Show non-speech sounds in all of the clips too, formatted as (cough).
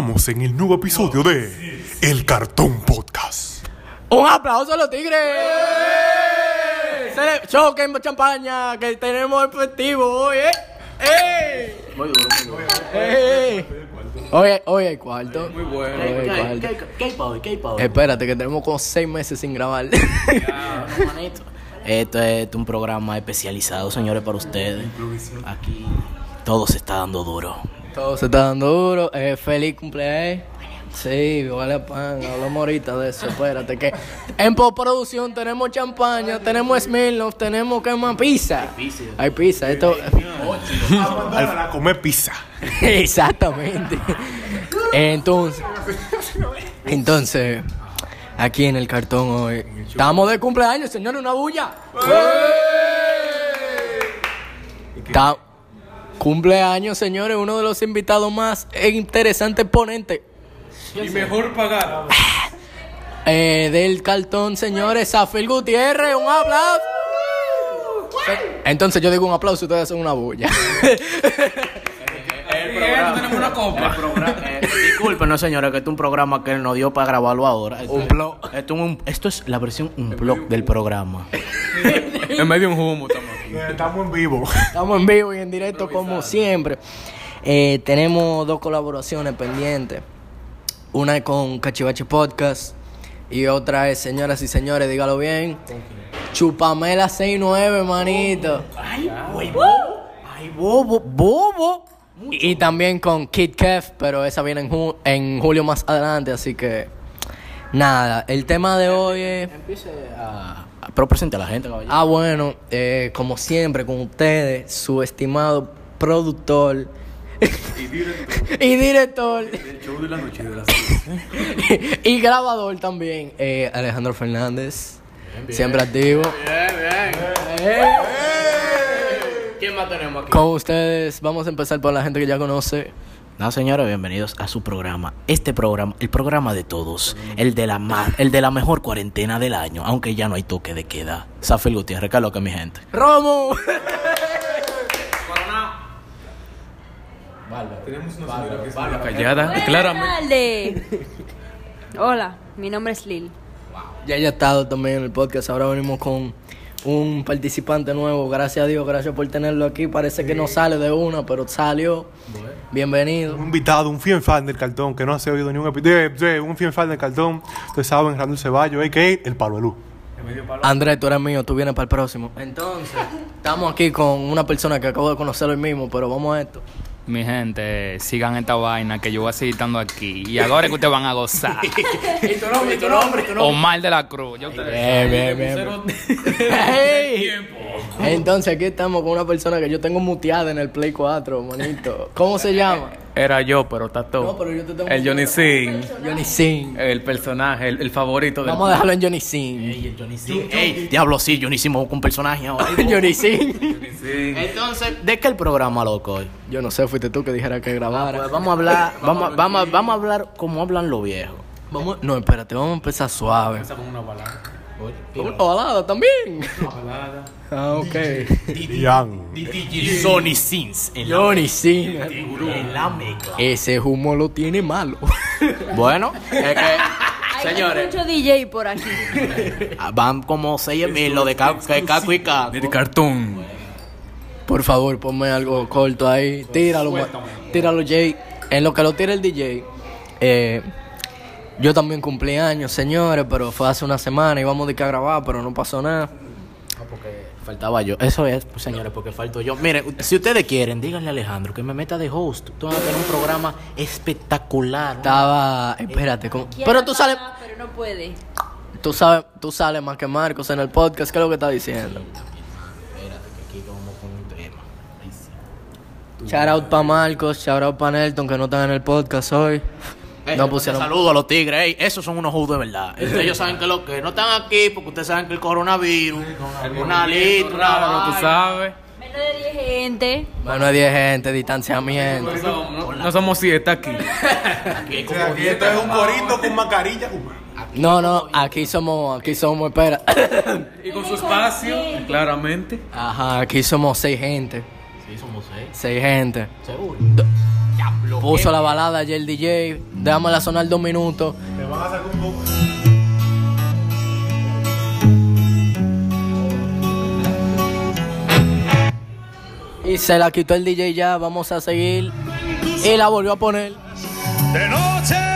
encontramos en el nuevo episodio de El Cartón Podcast. Un aplauso a los tigres. Cele- Choquen champaña, que tenemos efectivo hoy, ¿eh? ¡Eh! Muy duro, muy duro. ¡Eh! Hoy, hoy hay cuarto. Muy ¿Qué, Hoy hay qué, cuarto. qué, qué hay pa' hoy? ¿Qué hay pa' hoy? Espérate, que tenemos como seis meses sin grabar. (laughs) Manito. Esto es un programa especializado, señores, para ustedes. Aquí todo se está dando duro. Todo se está dando duro. Eh, feliz cumpleaños. Sí, vale pan, hablamos ahorita de eso, espérate que en postproducción tenemos champaña, tenemos Smirnoff, tenemos que más pizza. Hay pizza, esto A comer pizza. Exactamente. Entonces, entonces, aquí en el cartón hoy, estamos de cumpleaños, señores, una bulla. Ta- cumpleaños, señores, uno de los invitados más interesantes ponentes Y mejor pagar. eh, del cartón, señores, Zafir Gutiérrez, un aplauso. Entonces yo digo un aplauso y ustedes hacen una bulla. tenemos una copa. Eh, disculpen, no, señores, que esto es un programa que él nos dio para grabarlo ahora. Esto, Un blog. Esto, es un- esto es la versión un blog del programa. En medio de un humo aquí. Estamos en vivo. (laughs) Estamos en vivo y en directo como siempre. Eh, tenemos dos colaboraciones pendientes. Una es con Cachivache Podcast y otra es, señoras y señores, dígalo bien. Chupamela 69, manito. Ay, bobo, bobo. Y, y también con Kid Kev, pero esa viene en, ju- en julio más adelante, así que nada. El tema de hoy es... Empiece a... Pero presente a la gente, caballero. Ah, bueno, eh, como siempre con ustedes, su estimado productor (laughs) y director El show de la noche de las (laughs) y grabador también, eh, Alejandro Fernández, siempre activo. ¿Quién más tenemos aquí? Con ustedes, vamos a empezar por la gente que ya conoce. No, señores, bienvenidos a su programa. Este programa, el programa de todos, el de la ma- el de la mejor cuarentena del año, aunque ya no hay toque de queda. Zafir Gutiérrez, ¿qué es lo que mi gente? Romo. (laughs) Tenemos una señora que está callada. Claramente. Hola, mi nombre es Lil. Ya haya estado también en el podcast. Ahora venimos con un participante nuevo. Gracias a Dios, gracias por tenerlo aquí. Parece que no sale de una, pero salió. Bienvenido. Un invitado, un fiel fan del cartón que no se ha oído ni un episodio. Un fiel fan del cartón. Ustedes saben, Randall Ceballos, a.k.a. El Palo de Luz. Andrés, tú eres mío, tú vienes para el próximo. Entonces, (laughs) estamos aquí con una persona que acabo de conocer hoy mismo, pero vamos a esto. Mi gente, sigan esta vaina que yo voy a seguir estando aquí. Y ahora es que ustedes van a gozar. ¿Y (laughs) tu nombre, tu nombre, tu Omar de la Cruz. Ya ustedes. (laughs) Entonces, aquí estamos con una persona que yo tengo muteada en el Play 4, manito. ¿Cómo se llama? Era yo, pero está todo. No, pero yo te tengo El Johnny Singh. Johnny Singh. El personaje, el, el favorito del. Vamos a dejarlo en Johnny Singh. Ey, el Johnny Singh. Ey, diablo, sí, Johnny hicimos un personaje ahora. (laughs) Johnny Singh. Entonces, ¿de qué el programa, loco, hoy? Yo no sé, fuiste tú que dijera que grabara. Pues vamos a hablar, (laughs) vamos, a- vamos, a- vamos a hablar como hablan los viejos. Vamos, no, espérate, vamos a empezar suave. Con una balada. Una balada también. Ah, ok. Ian. Johnny Sins Johnny Singh. en la mezcla. Ese humo lo tiene malo. (laughs) Bueno, es que, Hay señores, mucho DJ por aquí. van como 6 mil lo de Caco y Caco. De cartón. Por favor, ponme algo corto ahí. Tíralo, tíralo, Jay. En lo que lo tira el DJ. eh, yo también cumplí años, señores, pero fue hace una semana. Íbamos de que a grabar, pero no pasó nada. Porque faltaba yo. Eso es, pues, señores, porque falto yo. Miren, si ustedes quieren, díganle a Alejandro que me meta de host. Tú vas a tener un programa espectacular. Estaba. Espérate, ¿cómo? Pero tú sales. Pero no puede. Tú sabes, tú sales más que Marcos en el podcast. ¿Qué es lo que estás diciendo? Espérate, que aquí vamos con un tema. Ahí sí. Shout out para Marcos, shout out para Nelton que no están en el podcast hoy. Ey, No un pusieron. saludo a los tigres, ey, esos son unos judos de verdad. (laughs) Ellos saben que lo que no están aquí porque ustedes saben que el coronavirus, una lista, una Claro, tú sabes. Menos de 10 gente. Bueno, hay 10 gente, distanciamiento. No, no somos siete aquí. Aquí como Aquí esto es un corito con mascarilla humana. No, no, aquí somos, aquí somos, espera. Y con su espacio, claramente. Ajá, aquí somos seis gente. Sí, somos seis. Seis gente. Seguro. Puso la balada ayer el DJ. Déjamela sonar dos minutos. Te van a sacar un poco. Y se la quitó el DJ ya. Vamos a seguir. Y la volvió a poner. De noche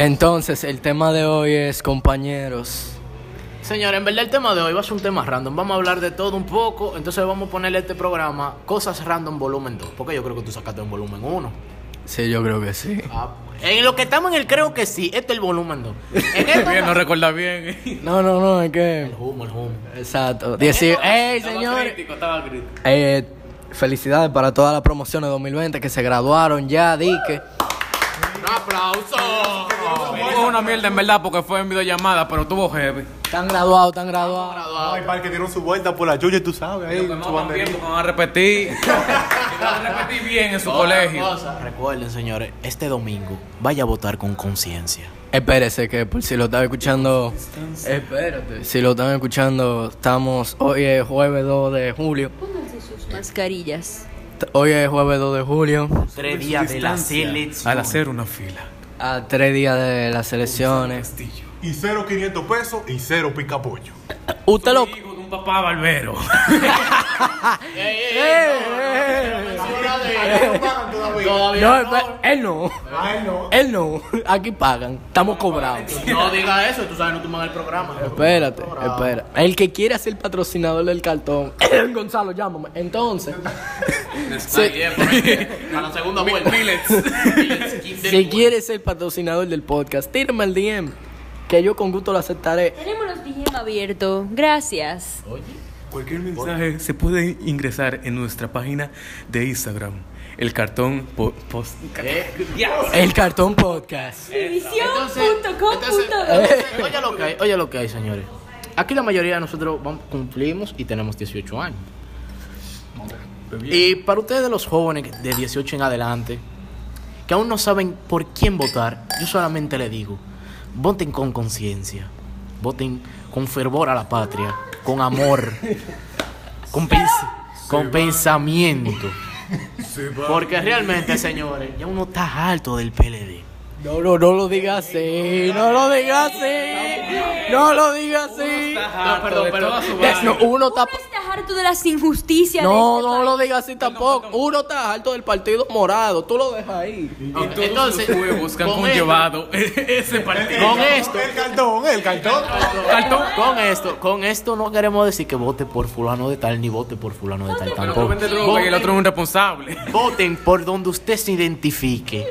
Entonces, el tema de hoy es compañeros. Señores, en verdad el tema de hoy va a ser un tema random. Vamos a hablar de todo un poco. Entonces vamos a ponerle a este programa Cosas Random Volumen 2. Porque yo creo que tú sacaste un volumen 1. Sí, yo creo que sí. en lo que estamos en el creo que sí. Este es el volumen 2. (laughs) En esto, Bien, no recuerda bien. No, no, no, es que. el humo, el humo. Exacto. Dieci- ¡Ey, señores! estaba crítico. Eh, felicidades para todas las promociones 2020 que se graduaron ya, dique. ¡Un aplauso! Fue una mierda en verdad porque fue en videollamada, pero tuvo heavy. Están graduados, están graduados. Hay par que dieron su vuelta por la chucha, tú sabes. Ahí, su no van bien banderita. porque van a repetir. (laughs) van a repetir bien en su colegio. Recuerden, señores, este domingo vaya a votar con conciencia. Espérese que por si lo están escuchando. Espérate. Si lo están escuchando, estamos. Hoy es jueves 2 de julio. Pónganse sus mascarillas. Hoy es jueves 2 de julio. Tres días de la selección. Al hacer una fila. A tres días de las elecciones. Y cero 500 pesos y cero pica pollo. Usted lo. Un papá barbero. Él no. Él no. Aquí pagan. Estamos cobrados. No diga eso, tú sabes, no toman el programa. Espérate, espera. El que quiera ser patrocinador del cartón, Gonzalo, llámame. Entonces, Sí. A la segunda vuelta. si quieres ser patrocinador del podcast, tírame el DM, que yo con gusto lo aceptaré. Tenemos los DM abiertos. Gracias. Cualquier mensaje se puede ingresar en nuestra página de Instagram. El cartón po- post. El cartón podcast. División.com. Oye lo que hay, oye lo que hay, señores. Aquí la mayoría de nosotros vamos- cumplimos y tenemos 18 años. Y para ustedes los jóvenes de 18 en adelante, que aún no saben por quién votar, yo solamente les digo, voten con conciencia, voten con fervor a la patria, con amor, con, pens- con pensamiento. Porque realmente, señores, ya uno está harto del PLD. No, no, no lo digas así. No lo digas así. No lo digas así. No, perdón, perdón. No, uno está. ¿Cómo estás harto de las injusticias No, de este no lo digas así tampoco. Uno está alto del partido morado. Tú lo dejas ahí. Y todos Entonces, sus huevos que han con conllevado (laughs) ese partido. Con esto, El cartón, el cartón. Cartón. Con esto, con esto no queremos decir que vote por fulano de tal ni vote por fulano de tal tampoco. y el otro es un responsable. Voten por donde usted se identifique.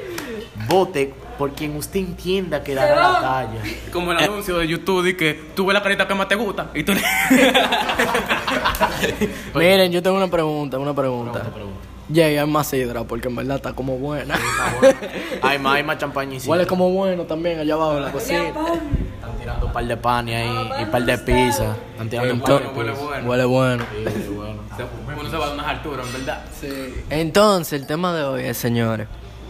Vote por quien usted entienda que dará la talla. Como el anuncio de YouTube de que tú ves la carita que más te gusta y tú (laughs) (laughs) Miren, yo tengo una pregunta, una pregunta. Llega hay más sidra porque en verdad está como buena. (laughs) Hay más, hay más champaña y Huele como bueno también allá abajo en la cocina. Están tirando un par de panes ahí y un par de pizza. Están tirando un par de huele bueno. Huele bueno. Sí, (laughs) bueno. Uno se va a unas alturas, en verdad. Entonces, el tema de hoy es, señores.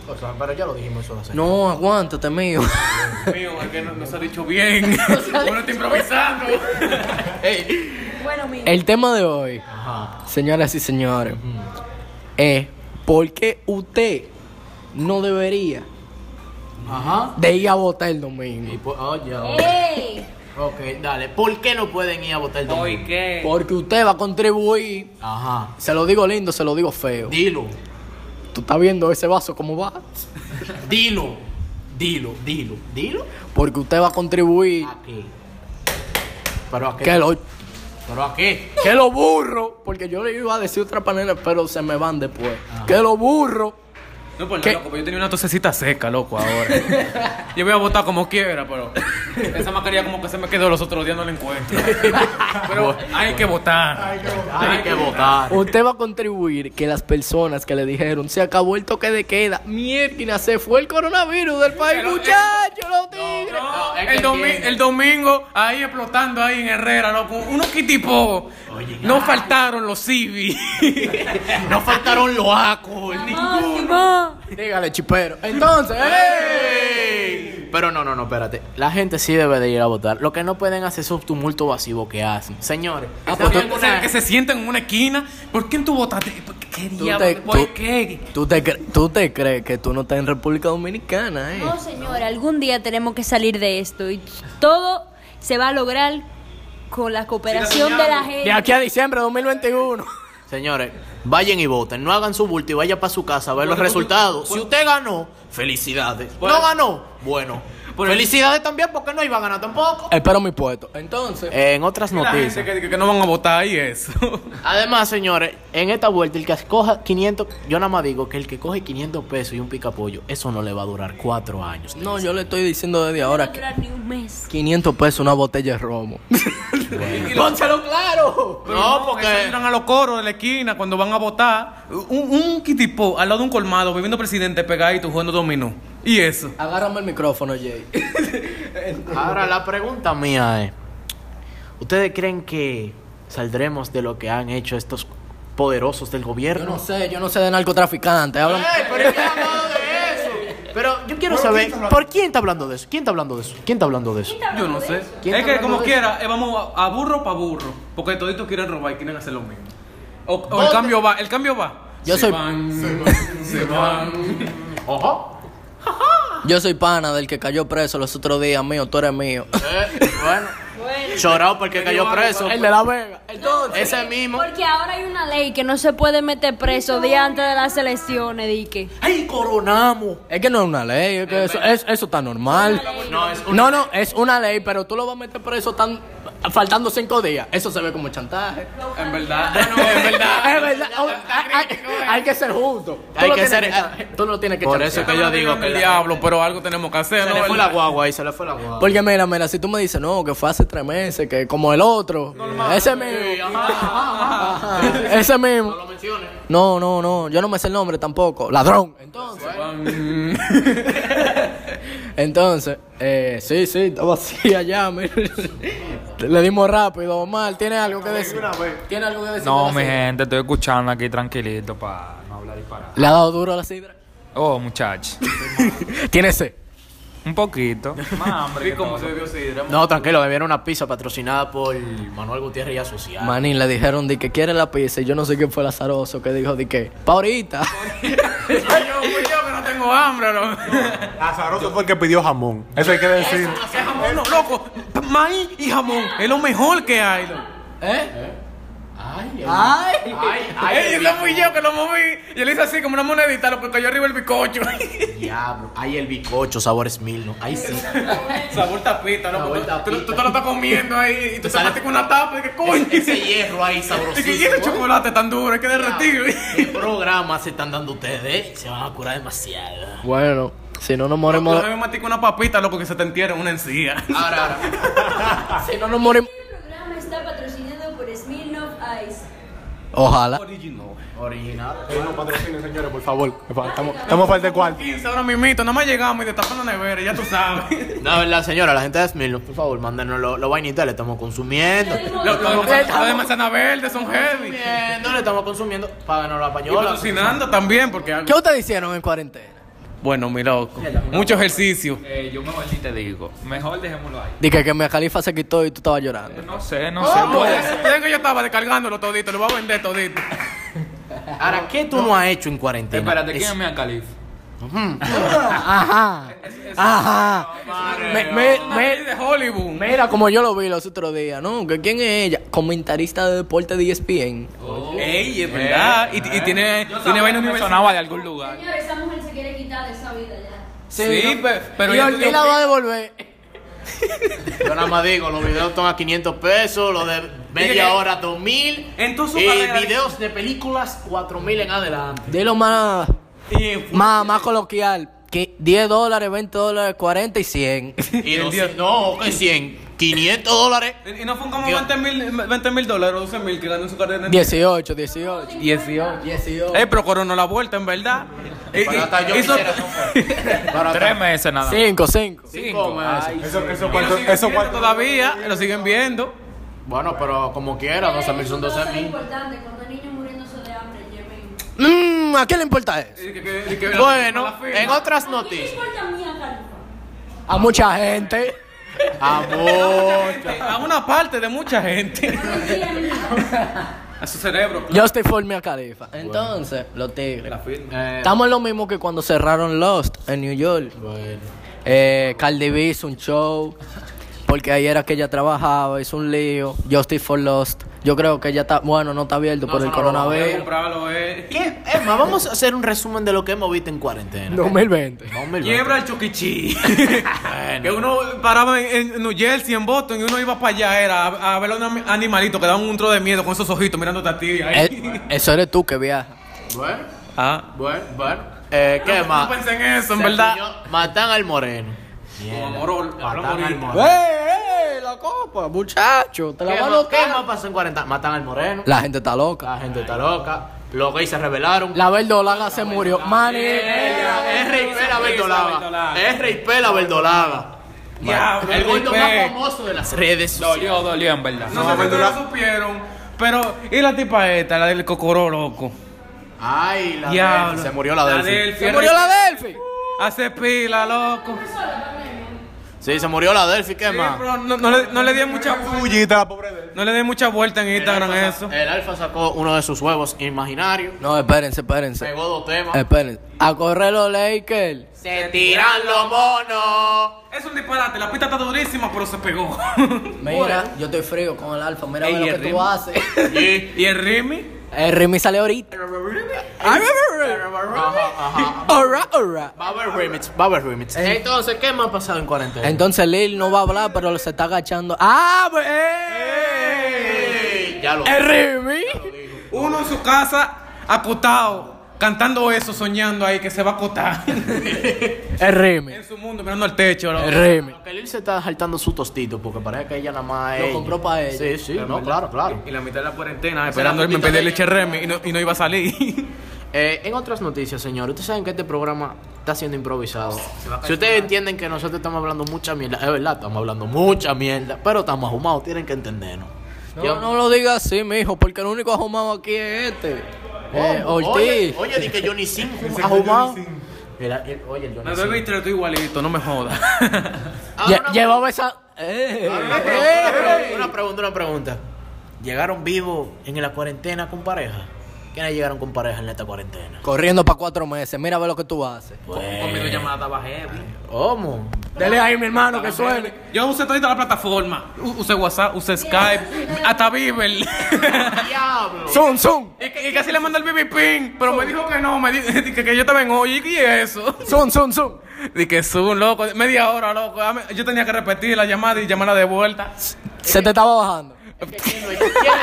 O sea, Pero ya lo dijimos eso hace. No, aguántate, mío. Mío, es que no, no se ha dicho bien. Uno está improvisando. Bueno, mi. El tema de hoy, Ajá. señoras y señores, es por qué usted no debería Ajá. de ir a votar el Y domingo. oye, oye. ¡Ey! Ok, dale. ¿Por qué no pueden ir a votar el domingo? qué? Porque usted va a contribuir. Ajá. Se lo digo lindo, se lo digo feo. Dilo. Tú estás viendo ese vaso cómo va. (laughs) Dilo. Dilo, dilo. Dilo. Porque usted va a contribuir. ¿A qué? ¿Pero a qué? Que lo, ¿Pero a qué? que lo burro. Porque yo le iba a decir otra manera, pero se me van después. Que lo burro. No, pues ¿Qué? loco, yo tenía una tosecita seca, loco, ahora. (laughs) yo voy a votar como quiera, pero esa mascarilla como que se me quedó los otros días, no la encuentro. (laughs) pero hay que votar. Hay que votar. Usted va a contribuir que las personas que le dijeron se acabó el toque de queda, mierda, se fue el coronavirus del país, Pero, eh, muchachos, los tigres. No, el, domi- el domingo, ahí explotando ahí en Herrera, loco. Unos kitipó. (laughs) No faltaron los civis. No faltaron los acos. Dígale, chipero. Entonces, ¡ey! Pero no, no, no, espérate. La gente sí debe de ir a votar. Lo que no pueden hacer es esos tumultos masivos que hacen. Señores, Ah, ¿saben pues tú- alguna- que se sienten en una esquina. ¿Por quién tú votaste? ¿Por ¿Qué Tú diablo? te, ¿Por tú- qué? tú te cre- tú te crees que tú no estás en República Dominicana, ¿eh? No, señor, algún día tenemos que salir de esto y todo se va a lograr con la cooperación de la gente. De aquí a diciembre de 2021. Señores, vayan y voten. No hagan su bulto y vaya para su casa a ver los resultados. Si usted ganó, felicidades. No ganó, bueno. Por- Felicidades también porque no iba a ganar tampoco. Espero mi puesto. Entonces, En otras La gente noticias. que, que- que no van a votar y eso. Además, señores, en esta vuelta, el que coja 500, yo nada más digo que el que coge 500 pesos y un picapollo, eso no le va a durar cuatro años. no, yo le estoy diciendo desde No va ahora a que durar ni un mes. 500 pesos una botella de romo. (laughs) ¡Pónselo claro! No, porque- porque entran a los coros de la esquina cuando van a votar. Un, un kitipo al lado de un colmado bebiendo presidente pegadito jugando dominó. ¿Y eso? Agárrame el micrófono, Jay. (laughs) Ahora, la pregunta mía es: ¿Ustedes creen que saldremos de lo que han hecho estos poderosos del Yo gobierno? no sé, yo no sé de narcotraficantes. Hablan... Ey, pero ¿quién ha hablado de eso? Pero yo quiero saber, ¿por quién está hablando de eso? ¿Quién está hablando de eso? ¿Quién está hablando de eso? Yo no sé. ¿Quién Es está que hablando como de quiera, eh, vamos a, a burro para burro. Porque toditos quieren robar y quieren hacer lo mismo. O, o el ¿Dónde? cambio va, el cambio va. Yo Se soy- van, se van. Ojo. Yo soy pana del que cayó preso los otros días, mío, tú eres mío. Eh, bueno, chorado porque cayó preso. el de la Vega. Entonces, Ese mismo. Porque ahora hay una ley que no se puede meter preso día antes de las elecciones, di que. ¡Ay, coronamos! es que no es una ley, es que eso, es- eso está normal. No, es una- No, no, es una ley, pero tú lo vas a meter preso tan faltando cinco días. Eso se ve como chantaje. En verdad. (laughs) es (laughs) verdad, es verdad. Oh, hay, que ser justo. Tú Hay que ser- Tú lo tienes que Por eso que yo digo el que la- diablo, pero algo tenemos que hacer. Se ¿no? le fue El- la guagua ahí, se le fue la guagua. Porque mira, mira, si tú me dices, no, que fue hace tres meses, que como el otro, ese mismo, (laughs) ese mismo. lo menciones. No, no, no, yo no me sé el nombre tampoco. Ladrón. Entonces, entonces, eh, sí, sí, estaba así (laughs) allá. mira. Le dimos rápido, Omar. ¿Tiene algo que decir? ¿Tiene algo que decir? No, mi gente, estoy escuchando aquí tranquilito para no hablar disparado. ¿Le ha dado duro a la sidra? Oh, muchacho. (laughs) ¿Tiene sed? Un poquito. (laughs) Más hambre. ¿Y que cómo todo. se bebió sidra? No, tranquilo, me viene una pizza patrocinada por Manuel Gutiérrez y Asociados. Manín, le dijeron de que quiere la pizza y yo no sé quién fue el azaroso que dijo de que, pa' ahorita. (laughs) Yo, que no tengo hambre, ¿no? Azaroso fue el que pidió jamón. Eso hay que decir. ¿Qué jamón, no, loco? Maíz y jamón es lo mejor que hay, loco. ¿Eh? Ay, ¡Ay! ay, Ey, ese fui yo que lo moví. Yo le hice así como una monedita, lo que cayó arriba el bizcocho. (laughs) diablo. Ay, el bicocho, sabores mil, ¿no? Ay, sí. Sabor tapita, ¿no? Sabor tú, tú- te lo estás comiendo ahí y tú te sale- metes con una tapa y que coño. Ese hierro ahí (laughs) sabrosísimo. quiere el chocolate tan duro, hay que derretir. (laughs) ¿Qué programa se están dando ustedes? eh? Se van a curar demasiado. Bueno, si no nos Yo morimos... me metí con una papita, loco, que se te entierra en una encía. Ahora, ahora. Si no nos morimos... El programa está patrocinado por Smirnoff Ice. Ojalá. Original. No patrocinen, señores, por favor. Estamos, estamos falta de cuarto. 15 ahora mismito, nada más llegamos y destapando la nevera, ya tú sabes. (laughs) No, verdad, señora, la gente de Smilno, por favor, mándenos los lo vainitas, le estamos consumiendo. Los lo, de manzana- lo de manzana verde son heavy. Consumiendo, le estamos consumiendo. Páganos la Y pañola. patrocinando también, porque... ¿Qué ustedes hicieron en cuarentena? Bueno, mi loco. Mucho ejercicio. Eh, yo mejor ni te digo. Mejor dejémoslo ahí. Dije que mi califa se quitó y tú estabas llorando. No sé, no sé. Puede ser. Que yo estaba descargándolo todito, lo voy a vender todito. Ahora, ¿qué tú no has hecho en cuarentena? Espérate, Es- ¿quién es mi califa? Ajá. Ajá. Me- me- Una me- ley de Hollywood. Mira, como yo lo vi los otros días, ¿no? ¿Que ¿Quién es ella? Comentarista de deporte de ESPN. Ey, es verdad. Y, y tiene, tiene vaina sonaba de algún lugar. Señor, esa mujer se quiere quitar de esa vida ya. Sí, pe- pero y Ortiz estudió- la va a devolver. (laughs) Yo nada más digo, los videos están a 500 pesos, los de media hora 2000 En tu y carrera- videos de películas 4000 en adelante. Dilo más, Y más, más coloquial. Que 10 dólares, 20 dólares, 40 y 100. (laughs) Y El no, día- no, que 100, 500 dólares. Y no fue como ¿Qué? 20 mil 20 mil dólares o 12 mil que ganó en su carrera. en- 18, 18. 18. 18. Eh, pero coronó la vuelta, en verdad. Y- Para y- hasta yo hizo- (laughs) Tres meses nada. 5, 5. Cinco meses. Eso, eso, cuánto, eso cuánto. todavía, lo siguen viendo. Bueno, pero como quiera, 12 mil son 12 Es mil. importante cuando niños muriéndose de hambre en ¿a qué le importa eso? Y que- que- y que- Bueno, la en otras ¿A quién le noticias. importa a mí a Califa? A mucha gente. Amor. A una parte de mucha gente. A su cerebro. Yo estoy for Mia Khalifa. Entonces, los tigres. Eh, Estamos en lo mismo que cuando cerraron Lost en New York. bueno. Eh, Cardi B hizo un show. Porque ahí era que ella trabajaba, hizo un lío. Justice for Lost. Yo creo que ya está, bueno, no está abierto por el no lo vamos a coronavirus. Eh. ¿Qué? Emma, vamos a hacer un resumen de lo que hemos visto en cuarentena. 2020. Vamos a ver. Quiebra el Chuquichi. (laughs) que uno paraba en, en New Jersey, en Boston, y uno iba para allá, era a, a ver a un animalito que daban un tro de miedo con esos ojitos mirándote a ti. Ahí. Eh, eso eres tú que viajas. Bueno, Ah. bueno, bueno. Eh, ¿Qué No, más? no pensé en eso, en Se verdad. Matan al moreno. Como Morol, Matan hablamos al ahorita. moreno. ¡Eh, la copa, muchacho! Te la ¿Qué van a más, ¿Qué más pasó en cuarentena? Matan al moreno. La gente está loca. La gente está loca. Los gays se rebelaron. La verdolaga se murió. Mani. Es Rey Pela Verdolaga. Es Rey Pela Verdolaga. Diablo, El gordo más famoso de las redes. Dolió, dolió, en verdad. No, sé si lo supieron. Pero, ¿y la tipa esta, la del cocoró loco? Ay, la. Delphi. Se murió la Delphi. Delphi, Se murió la Delphi. Hace pila, loco. Sí, se murió la Delphi. ¿Qué Sí, más? pero no, no le, no le di mucha él. no le di mucha vuelta en Instagram a eso. El Alfa sacó uno de sus huevos imaginarios. No, espérense, espérense. Pegó dos temas. Espérense. A correr los Lakers. Se tiran los monos. Es un disparate, la pista está durísima, pero se pegó. Mira, (laughs) yo estoy frío con el alfa. Mira Ey, ve lo que tú haces. (laughs) Y ¿Y el Remy? El Remy sale ahorita. Ajá, ajá. Alright, alright. Va a haber remix, va a haber remix. Entonces, ¿qué más ha pasado en cuarentena? Entonces Lil no va a hablar, pero se está agachando. ¡Ah! pues, Ey, ya lo ¡El Remy! Uno en su casa, acotado, cantando eso, soñando ahí que se va a acotar. (laughs) El Remy. en su mundo, mirando al techo. Remy. Que Lil se está saltando su tostito porque parece que ella nada más Lo ella. compró pa' ella. Sí, sí, no, claro, claro. Y la mitad de la cuarentena, esperando él me de leche. Remy y no, y no iba a salir. (laughs) Eh, en otras noticias, señor, ustedes saben que este programa está siendo improvisado. Si ustedes entienden que nosotros estamos hablando mucha mierda, es verdad, estamos hablando mucha mierda, pero estamos ahumados, tienen que entendernos. Yo- No, no lo digas así, mijo, porque el único ahumado aquí es este. Eh, Oye, oye, di que Johnny Sin ahumado. Mira, el- oye, el Johnny Me doy tú igualito, no me jodas. (laughs) Ah, Lle- una- Llevaba esa. Eh, una, eh, pregunta, eh. una pregunta, una pregunta. ¿Llegaron vivos en la cuarentena con pareja? ¿Quiénes llegaron con pareja en esta cuarentena? Corriendo para cuatro meses. Mira a ver lo que tú haces. Con mi llamada estaba heavy. ¿Cómo? Dele ahí, mi hermano, que suene. Yo usé toda la plataforma. U- Usé WhatsApp, usé Skype, hasta Viber. (laughs) ¡Diablo! Zoom, zoom. y, que- y casi le mandé el BB Pin, pero me dijo que no, me dijo (laughs) que, que yo estaba en hoy. ¿Y eso? Zoom, zoom, zoom. Dije que Zoom, loco, media hora, loco. Yo tenía que repetir la llamada y llamarla de vuelta. Se te estaba bajando. ¿Quién, quién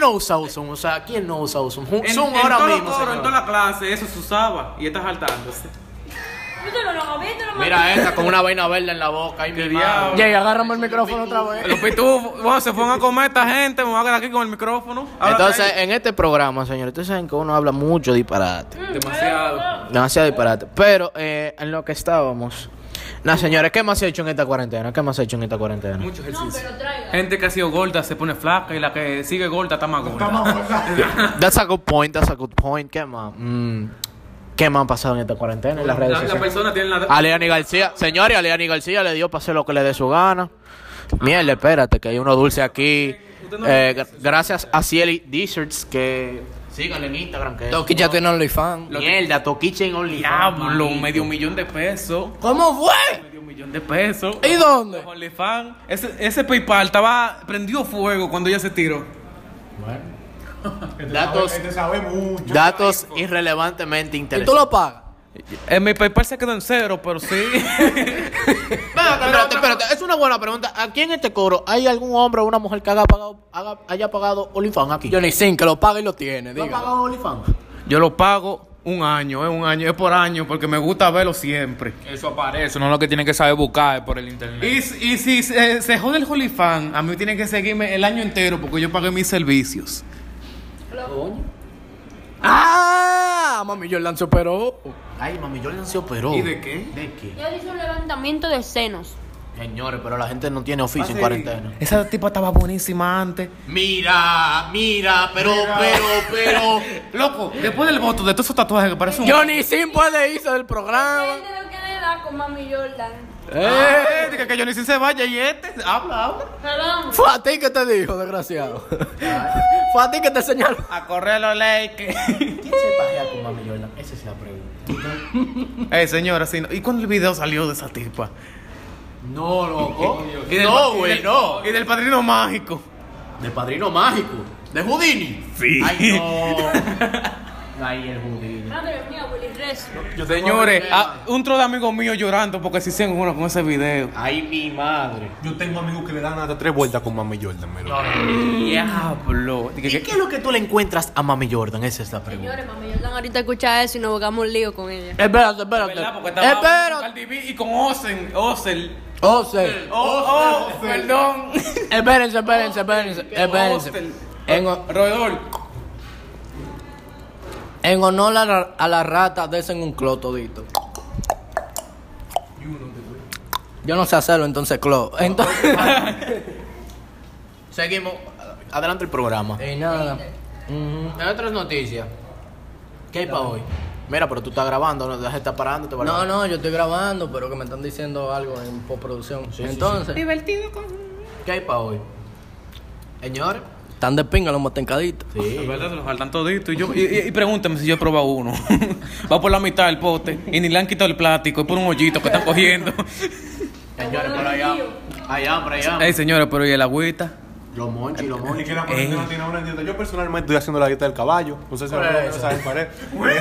no usa Zoom? O sea, ¿quién no usa En, Zoom en ahora mismo. en toda la clase, eso se usaba. Y estás saltándose. Mira esta con una vaina verde en la boca. Ay, mi diablo. madre. Jay, agárrame el micrófono otra vez. Los pitufos, bueno, se fueron a comer esta gente, me voy a quedar aquí con el micrófono. Ahora Entonces, en este programa, señores, ustedes saben que uno habla mucho disparate. ahí, demasiado. Demasiado disparate. Pero eh, en lo que estábamos. Nah, señores, ¿qué más se ha hecho en esta cuarentena? ¿Qué más se ha hecho en esta cuarentena? Mucho ejercicio. Gente que ha sido gorda se pone flaca y la que sigue gorda está más gorda. (laughs) That's a good point, that's a good point. ¿Qué más? Mm, ¿Qué más ha pasado en esta cuarentena en las redes La, la persona tiene la. Aleani García, señores, Aleani García le dio para hacer lo que le dé su gana. Mierda, espérate, que hay uno dulce aquí. Eh, gra- gracias a Cieli Desserts, que síganle en Instagram. Que Toki ya tiene OnlyFans. Mierda, Toquiche en OnlyFans. Diablo, medio millón de pesos. ¿Cómo fue? Medio millón de pesos. ¿Y dónde? Los OnlyFans. Ese, ese PayPal estaba prendió fuego cuando ella se tiró. Datos, Este sabe mucho. datos irrelevantemente ¿Y tú interesantes. lo pagas? En Eh, mi PayPal se quedó en cero, pero sí. (laughs) Espérate, espérate, es una buena pregunta. Aquí en este coro, ¿hay algún hombre o una mujer que haya pagado, haga- haya pagado OnlyFans aquí? Johnny Sin, que lo paga y lo tiene, ¿No ha pagado OnlyFans? Yo lo pago un año, es un año, es por año, porque me gusta verlo siempre. Eso aparece, no lo que tiene que saber buscar es por el internet. Y, si- y si se, se jode el OnlyFans, a mí tiene que seguirme el año entero porque yo pagué mis servicios. ¡Ah! Mami Jordan se operó. Ay, mami, Jordan se operó. ¿Y de qué? ¿De qué? Yo hice un levantamiento de senos. Señores, pero la gente no tiene oficio en cuarentena. Esa tipa estaba buenísima antes. Mira, mira, pero, pero, pero. (laughs) Loco, después del voto de todos esos tatuajes que parece un... Johnny Sin puede irse del programa. Depende de lo que le da hablar con mami Jordan. Eh, diga que Johnny Sin se vaya y este. Habla, habla. Perdón. Fue a ti que te dijo, desgraciado. Fue a ti que te señaló. A correr los Lakers. ¿Quién se pajea con Mami Jordan? Esa es la pregunta. Eh, señora, sí, no. ¿y cuándo el video salió de esa tipa? No, loco. Y del- No, y güey, del- no. Y del padrino mágico. De Padrino Mágico. De Houdini. Sí. Ay, no. (laughs) Ay, el Houdini. Madre mía, Willy Rezo. Señores, ah, un tro de amigos míos llorando porque se hicieron uno con ese video. Ay, mi madre. Yo tengo amigos que le dan hasta tres vueltas con Mami Jordan. mira. Diablo. Dije ¿Y que- qué es lo que tú le encuentras a Mami Jordan? Esa es la pregunta. Señores, mami Jordan ahorita escucha eso y nos hagamos un lío con ella. Espérate, espérate. ¿Verdad? Porque estaba con Espérate. Cardi B y con Osen. Osen. Ose. Oh, oh, perdón. (laughs) Espérense, espérense, espérense. Espérense. En, Roedor. En honor a la, a la rata, desen un clo todito. Yo no sé hacerlo, entonces clo. Entonces. (laughs) Seguimos. Adelante el programa. y nada. En otras noticias. ¿Qué hay para hoy? Mira, pero tú estás grabando, no dejes de estar parando. Te No, no, yo estoy grabando, pero que me están diciendo algo en postproducción. Entonces, ¿Qué hay para hoy? Señor. Están de pinga los motencaditos. Es Sí. verdad, se los faltan toditos. Y, yo, y, y, pregúntame si yo he probado uno. (laughs) Va por la mitad del pote y ni le han quitado el plástico. Es por un hoyito que están cogiendo. (laughs) Señores, por allá. Allá, por allá. Ey, señores, pero ¿y el agüita? Los monchis, los monchis. que la Eh. cuarentena tiene una dieta. Yo personalmente estoy haciendo la dieta del caballo. No sé si ¿Cuál lo es saben cuál es.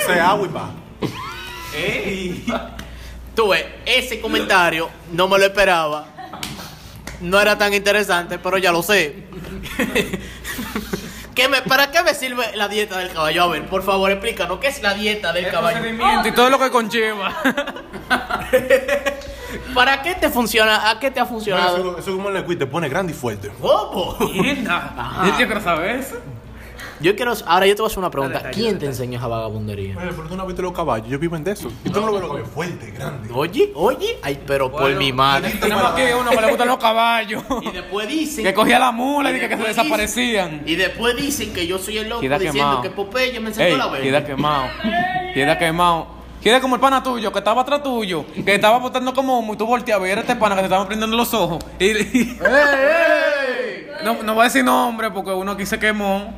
Ese es agua y pa. Ey. Tú ves, ese comentario no me lo esperaba. No era tan interesante, pero ya lo sé. (laughs) ¿Qué me, ¿Para qué me sirve la dieta del caballo? A ver, por favor, explícanos qué es la dieta del caballo. Y todo lo que conlleva. (laughs) ¿Para qué te funciona? ¿A qué te ha Eso, funcionado? eso como el liquid te pone grande y fuerte. ¿Cómo? Mierda. (laughs) Yo quiero saber eso. Yo quiero. Ahora yo te voy a hacer una pregunta. Dale, dale, ¿Quién dale. te enseñó esa vagabundería? Oye, pero tú no has visto los caballos, ellos viven de eso. Y tú no lo ves lo que es fuerte, grande. Oye, oye. Ay, pero por mi madre. Tenemos aquí uno que le gustan los caballos. Y después dicen. Que cogía la mula y que se desaparecían. Y después dicen que yo soy el loco Queda diciendo quemado. que Popeye me enseñó Ey, la vez. queda quemado. Queda quemado. Queda como el pana tuyo, que estaba atrás tuyo, que estaba botando como humo y tú volteas a ver a este pana que te estaba prendiendo los ojos. Y, y- no, no voy a decir nombre porque uno aquí se quemó.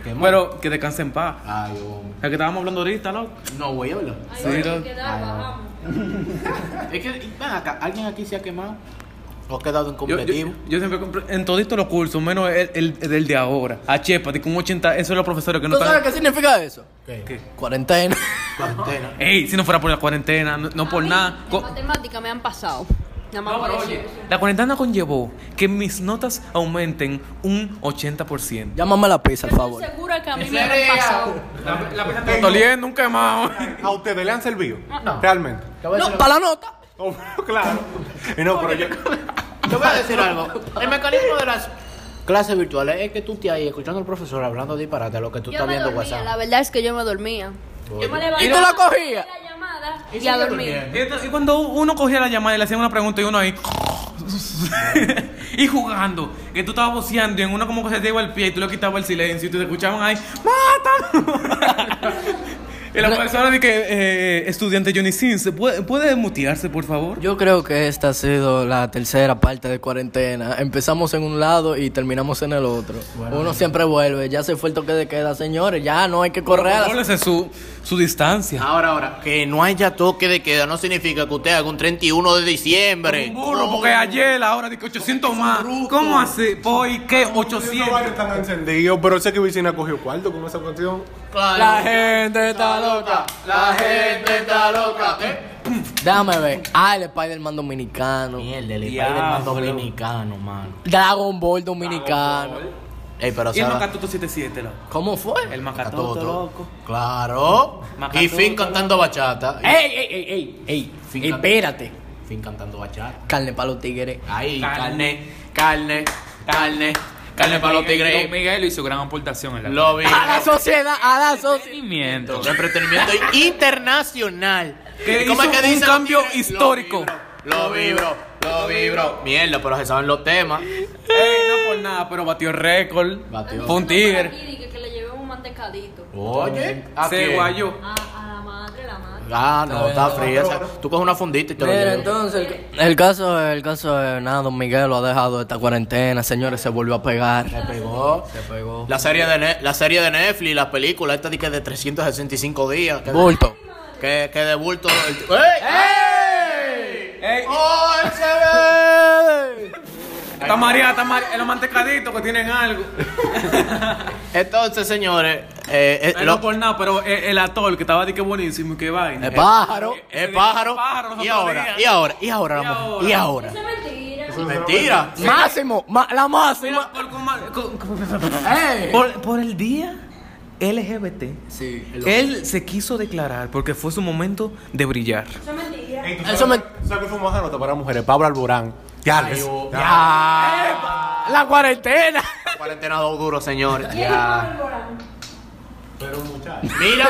Pero que descanse en paz. Ay, hombre. El que estábamos hablando ahorita, loco. No, güey, habla. Ay, Sí, hay no. que quedar, bajamos. (laughs) Es que, ven acá, ¿alguien aquí se ha quemado? ¿O ha quedado Yo, incompletivo? yo, yo siempre compro en toditos los cursos, menos el, el, el de ahora. A Chepa, con 80, eso es los profesores que no ¿Tú sabes qué significa eso? ¿Qué? Cuarentena. Cuarentena. (laughs) Ey, si no fuera por la cuarentena, no, no por A mí, nada. En Co- matemática me han pasado. Nada más No, por pero eso. oye, la cuarentena conllevó que mis notas aumenten un 80%. Llámame la pizza, Estoy favor. segura que a mí me han pasado. La, la pesa está doliendo, un quemado. ¿A ustedes le han servido? No. Realmente. Te a No, para la nota. (laughs) Oh, claro. Y no, pero yo. Te voy a decir algo. El mecanismo de las clases virtuales es que tú te ahí escuchando al profesor hablando disparate a lo que tú Yo estás me viendo dormía, la WhatsApp. verdad es que yo me dormía. Yo me ¿Y tú la cogías? Llamada ¿Y a dormir. Y cuando uno cogía la llamada y le hacían una pregunta y uno ahí. (laughs) y jugando, que tú estabas voceando y en uno como que se te iba el pie y tú le quitabas el silencio y te escuchaban ahí, ¡Mátalo! (laughs) y la profesora dice que, eh, estudiante Johnny Sin, ¿se puede, ¿puede mutearse, por favor? Yo creo que esta ha sido la tercera parte de cuarentena. Empezamos en un lado y terminamos en el otro. Uno siempre vuelve. Ya se fue el toque de queda, señores. Ya no hay que correr. a las- su, su distancia. Ahora, ahora, que no haya toque de queda no significa que usted haga un 31 de diciembre. Un burro, porque ayer ahora de que 800 más. ¿Cómo hace? ¿Por qué Los 800? barrios están encendidos, pero sé que Vicina cogió cuarto con esa cuestión. Claro. La gente está loca. La gente está loca. ¿eh? Déjame ver. Ah, el Spider-Man dominicano. Mierda, el. Spider-Man dominicano, mano. Dragon Ball dominicano. Ey, pero Y el. Macatuto 77, loco. ¿Cómo fue? El Macatuto, loco. Claro. Y Fin cantando bachata. ¡Ey, ey, ey, ey! ¡Ey! Finca- Espérate. Fin cantando bachata. Carne para los tigres. Ahí, Carne. carne, carne, carne, carne para los Don tigres. Miguel hizo gran aportación en la Lo vi. A la sociedad, a la sociedad. entretenimiento. (laughs) Internacional. ¿Y cómo es que un cambio histórico. Lo vibro, lo vibro. Mierda, pero se saben los temas. Ey, no por nada, pero batió récord. Batió. Fue un tigre. Que, que le llevemos un mantecadito. Oye, ¿a Se quién? guayó. A, a la madre, la madre. Ah, no, está fría. Tú coges una fundita y te lo Mira, llevas. entonces, el, el caso es, el caso es, nada, don Miguel lo ha dejado de esta cuarentena, señores, se volvió a pegar. Se pegó. Se pegó. La serie de, Ne- la serie de Netflix, la película, esta de que de 365 días. Que, Bulto. que, que de bulto. el- ¡Ey! Ey, ¡Oh, ve! está María, está María, en los mantecaditos que tienen algo. Entonces, señores, eh, eh, Eh, lo- no por nada, pero el, el actor que estaba de que buenísimo y que vaina. el pájaro, día- pájaro. pájaro los Y otros ahora, días. y ahora, y ahora, Y la mujer, ahora. y ahora. Eso es mentira. Mentira. Máximo, ma- la máxima. Por, por- con- ¡Ey! por- por el día LGBT, Sí, él se quiso declarar porque fue su momento de brillar. Eso es mentira. Ey, ¿tú Eso sabes, me- ¿Sabes qué fue más nota para mujeres? Pablo Alborán. Ya, les- Ya. La cuarentena. Cuarentena dos duro, señores. ¿Quién Ya. Pero muchachos. Mira,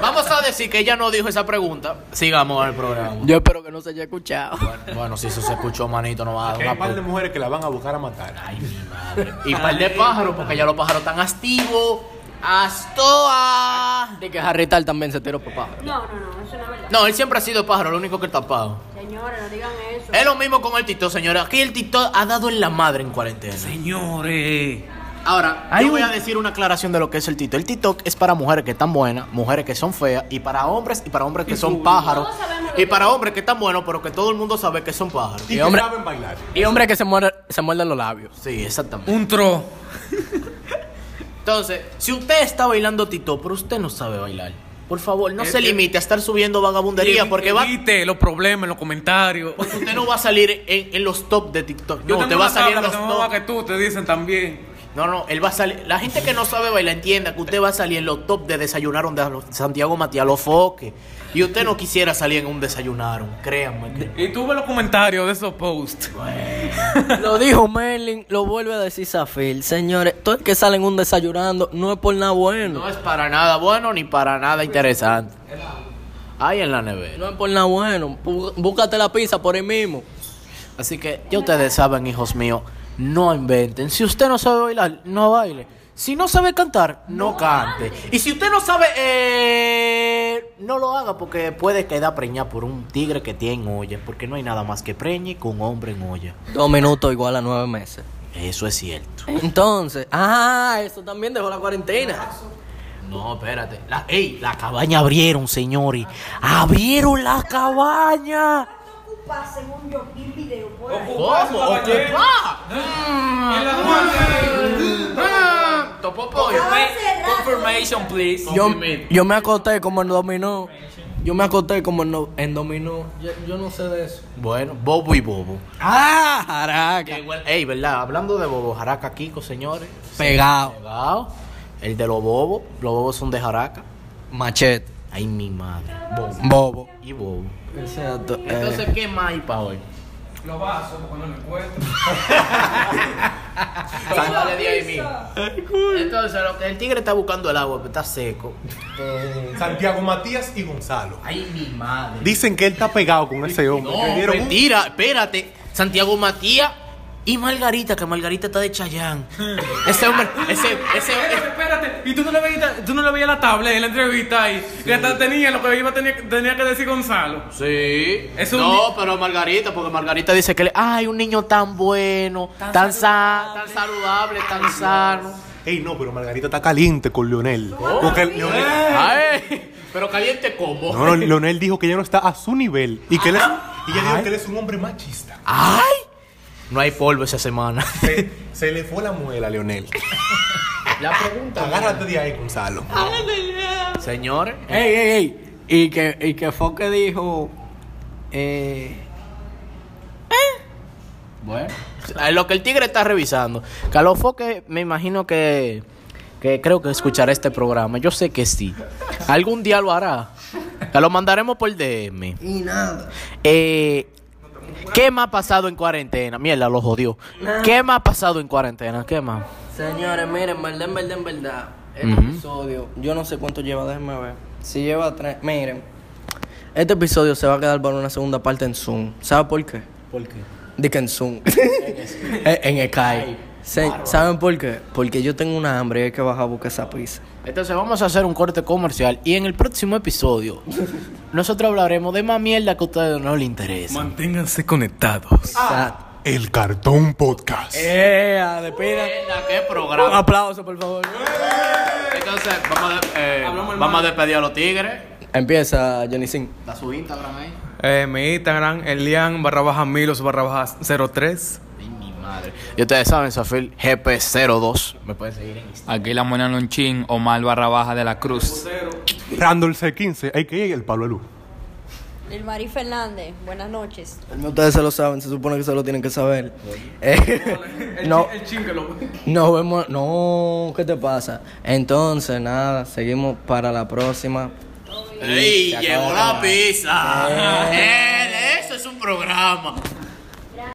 vamos a decir que ella no dijo esa pregunta. Sigamos al programa. Yo espero que no se haya escuchado. Bueno, bueno, si eso se escuchó, manito, no va a dar Hay un par de mujeres que la van a buscar a matar. Ay, mi madre. Y par de pájaros, porque ya los pájaros están activos. ¡Astoa! De que Harry Tal también se tiró papá. No, no, no, eso no es verdad. No, él siempre ha sido pájaro, lo único que está tapado. Señores, no digan eso. Es lo mismo con el Tito, señores. Aquí el Tito ha dado en la madre en cuarentena. Señores. Ahora, Hay yo voy un- a decir una aclaración de lo que es el TikTok. El TikTok es para mujeres que están buenas, mujeres que son feas, y para hombres y para hombres que son pájaros. Y para es. hombres que están buenos, pero que todo el mundo sabe que son pájaros. Y, Y que hombre- saben bailar. Y hombre que se se muerden los labios. Sí, exactamente. Un tro. Entonces, si usted está bailando TikTok, pero usted no sabe bailar, por favor, no Es se que- limite a estar subiendo vagabundería, porque va, Evite los problemas los comentarios. porque usted no va a salir en, en los top de TikTok. No, te va a salir en los top. que tú, te dicen también. No, no, él va a salir. La gente que no sabe bailar entienda que usted va a salir en los top de desayunaron de Santiago Matías, los foques. Y usted no quisiera salir en un desayunaron, créanme. que- Y tú ves los comentarios de esos posts. Lo dijo Merlin, lo vuelve a decir Zafir. Señores, todo el que salen un desayunando no es por nada bueno. No es para nada bueno ni para nada interesante. Ahí en la nevera. No es por nada bueno. Bú- Búscate la pizza por ahí mismo. Así que ya ustedes saben, hijos míos, no inventen. Si usted no sabe bailar, no baile. Si no sabe cantar, no cante. Y si usted no sabe, eh, no lo haga porque puede quedar preñada por un tigre que tiene en olla. Porque no hay nada más que preñe con un hombre en olla. Dos minutos igual a nueve meses. Eso es cierto. Entonces, ah, eso también dejó la cuarentena. No, espérate. La, ey, la cabaña abrieron, señores. Abrieron la cabaña. Según yo vi el video. por ahí. ¿Cómo? Topó pollo. Confirmation, please. Yo, yo me acosté como en dominó. Yo me acosté como en, en dominó. Yo, yo no sé de eso. Bueno, bobo y bobo. Ah, jaraca. Ey, ¿verdad? Hablando de bobo, Jaraca Kiko, señores. Pegado. Pegado. El de los bobos. Los bobos son de Jaraca. Machete. Ay, mi madre. Bobo. Bobo. Y bobo. Exacto. eh. Entonces, ¿qué más hay para hoy? Los vasos, porque no lo encuentro. (laughs) Entonces, lo que el tigre está buscando el agua, pero está seco. Santiago Matías y Gonzalo. Ay, mi madre. Dicen que él está pegado con ese hombre. No, mentira, espérate. Santiago Matías y Margarita, que Margarita está de Chayán. Ese hombre, (laughs) ese, ese, Espérate, espérate. Y tú no le veías, tú no le veías la tabla en la entrevista ahí. Que hasta tenía lo que iba a tener, tenía que decir Gonzalo. Sí. Es un no, ni- pero Margarita, porque Margarita dice que, le, ay, un niño tan bueno, tan, sano, tan saludable, tan sano. Ey, no, pero Margarita está caliente con Leonel. Porque Leonel, Ay, pero caliente como. no, no, (laughs) Leonel dijo que ya no está a su nivel. Y que él es, y ella dijo que él es un hombre machista. Ay. No hay polvo esa semana. (laughs) Se, se le fue la muela a Leonel. (laughs) La pregunta. Agárrate de ahí, Gonzalo. Señores. Ey, ey, ey. Y que, y que fue que dijo. Eh. Bueno. Lo que el tigre está revisando. Carlos Foque, me imagino que, que creo que escuchará este programa. Yo sé que sí. Algún día lo hará. Que lo mandaremos por DM. Y nada. Eh, ¿Qué más ha pasado en cuarentena? Mierda, lo jodió. ¿Qué más ha pasado en cuarentena? ¿Qué más? Señores, miren, en verdad, en verdad, en verdad. Este episodio, yo no sé cuánto lleva, déjenme ver. Si lleva tres. Miren, este episodio se va a quedar para una segunda parte en Zoom. ¿Sabe por qué? ¿Por qué? De que en Zoom. (laughs) (laughs) en Skype. Se- ¿Saben por qué? Porque yo tengo una hambre y hay que bajar a buscar esa pizza. Entonces vamos a hacer un corte comercial y en el próximo episodio (laughs) nosotros hablaremos de más mierda que a ustedes no les interesa. Manténganse conectados. Exacto. El Cartón Podcast. ¡Eh! Despida. ¿Qué Un programa? aplauso, por favor. Entonces vamos a, de- eh, vamos a despedir a los tigres. Empieza, Johnny Singh. Da su Instagram ahí. Eh, mi Instagram, Elian barra baja Milos barra baja 03. Madre. Y ustedes saben, Safil, GP02. Me pueden seguir en Instagram. Aquí la mona Lonchín, Omar barra baja de la Cruz. Randall C15, a.k.a. el Pablo Luz. El Mari Fernández, buenas noches. Ustedes se lo saben, se supone que se lo tienen que saber. Eh, (laughs) no, El chin que lo. nos vemos. No, ¿qué te pasa? Entonces, nada, seguimos para la próxima. ¡Ey! Llegó la pizza. Eh, eso es un programa.